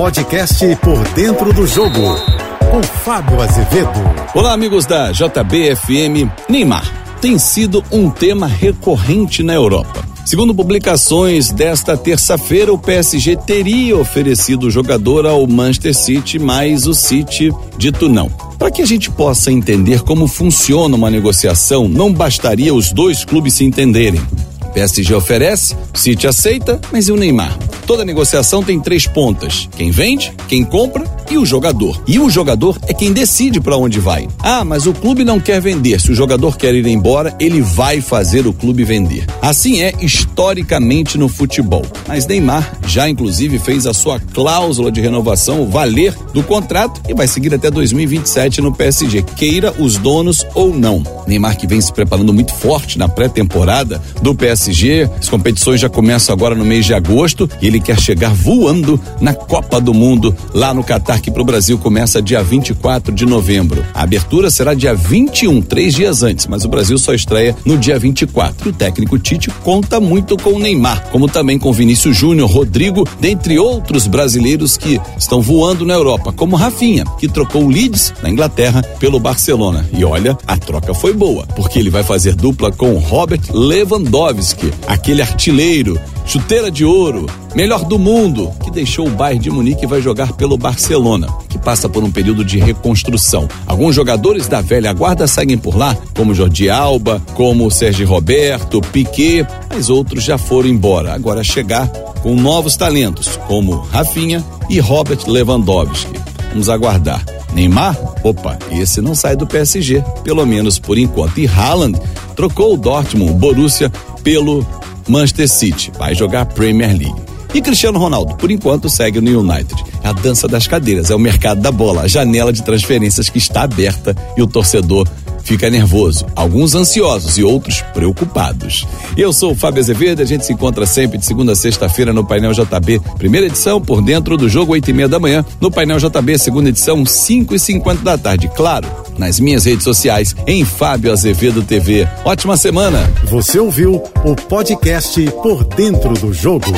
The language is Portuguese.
podcast Por Dentro do Jogo, com Fábio Azevedo. Olá, amigos da JBFM. Neymar tem sido um tema recorrente na Europa. Segundo publicações desta terça-feira, o PSG teria oferecido o jogador ao Manchester City, mas o City dito não. Para que a gente possa entender como funciona uma negociação, não bastaria os dois clubes se entenderem. PSG oferece, City aceita, mas e o Neymar? Toda negociação tem três pontas: quem vende, quem compra e o jogador. E o jogador é quem decide para onde vai. Ah, mas o clube não quer vender. Se o jogador quer ir embora, ele vai fazer o clube vender. Assim é historicamente no futebol. Mas Neymar já inclusive fez a sua cláusula de renovação valer do contrato e vai seguir até 2027 no PSG, queira os donos ou não. Neymar que vem se preparando muito forte na pré-temporada do PSG. As competições já começam agora no mês de agosto e ele quer chegar voando na Copa do Mundo lá no Catar, que para o Brasil começa dia 24 de novembro. A abertura será dia 21, três dias antes, mas o Brasil só estreia no dia 24. E o técnico Tite conta muito com o Neymar, como também com Vinícius Júnior, Rodrigo, dentre outros brasileiros que estão voando na Europa, como Rafinha, que trocou o Leeds na Inglaterra pelo Barcelona. E olha, a troca foi boa, porque ele vai fazer dupla com Robert Lewandowski, aquele artilheiro chuteira de ouro, melhor do mundo, que deixou o Bayern de Munique e vai jogar pelo Barcelona, que passa por um período de reconstrução. Alguns jogadores da velha guarda seguem por lá, como Jordi Alba, como Sérgio Roberto, Piquet, mas outros já foram embora. Agora chegar com novos talentos, como Rafinha e Robert Lewandowski. Vamos aguardar. Neymar? Opa, esse não sai do PSG, pelo menos por enquanto. E Haaland trocou o Dortmund, Borussia, pelo Manchester City, vai jogar Premier League. E Cristiano Ronaldo, por enquanto, segue no United. A dança das cadeiras, é o mercado da bola, a janela de transferências que está aberta e o torcedor fica nervoso, alguns ansiosos e outros preocupados. Eu sou o Fábio Azevedo, a gente se encontra sempre de segunda a sexta-feira no Painel JB, primeira edição, por dentro do jogo, oito e meia da manhã, no Painel JB, segunda edição, cinco e cinquenta da tarde, claro, nas minhas redes sociais, em Fábio Azevedo TV. Ótima semana! Você ouviu o podcast Por Dentro do Jogo.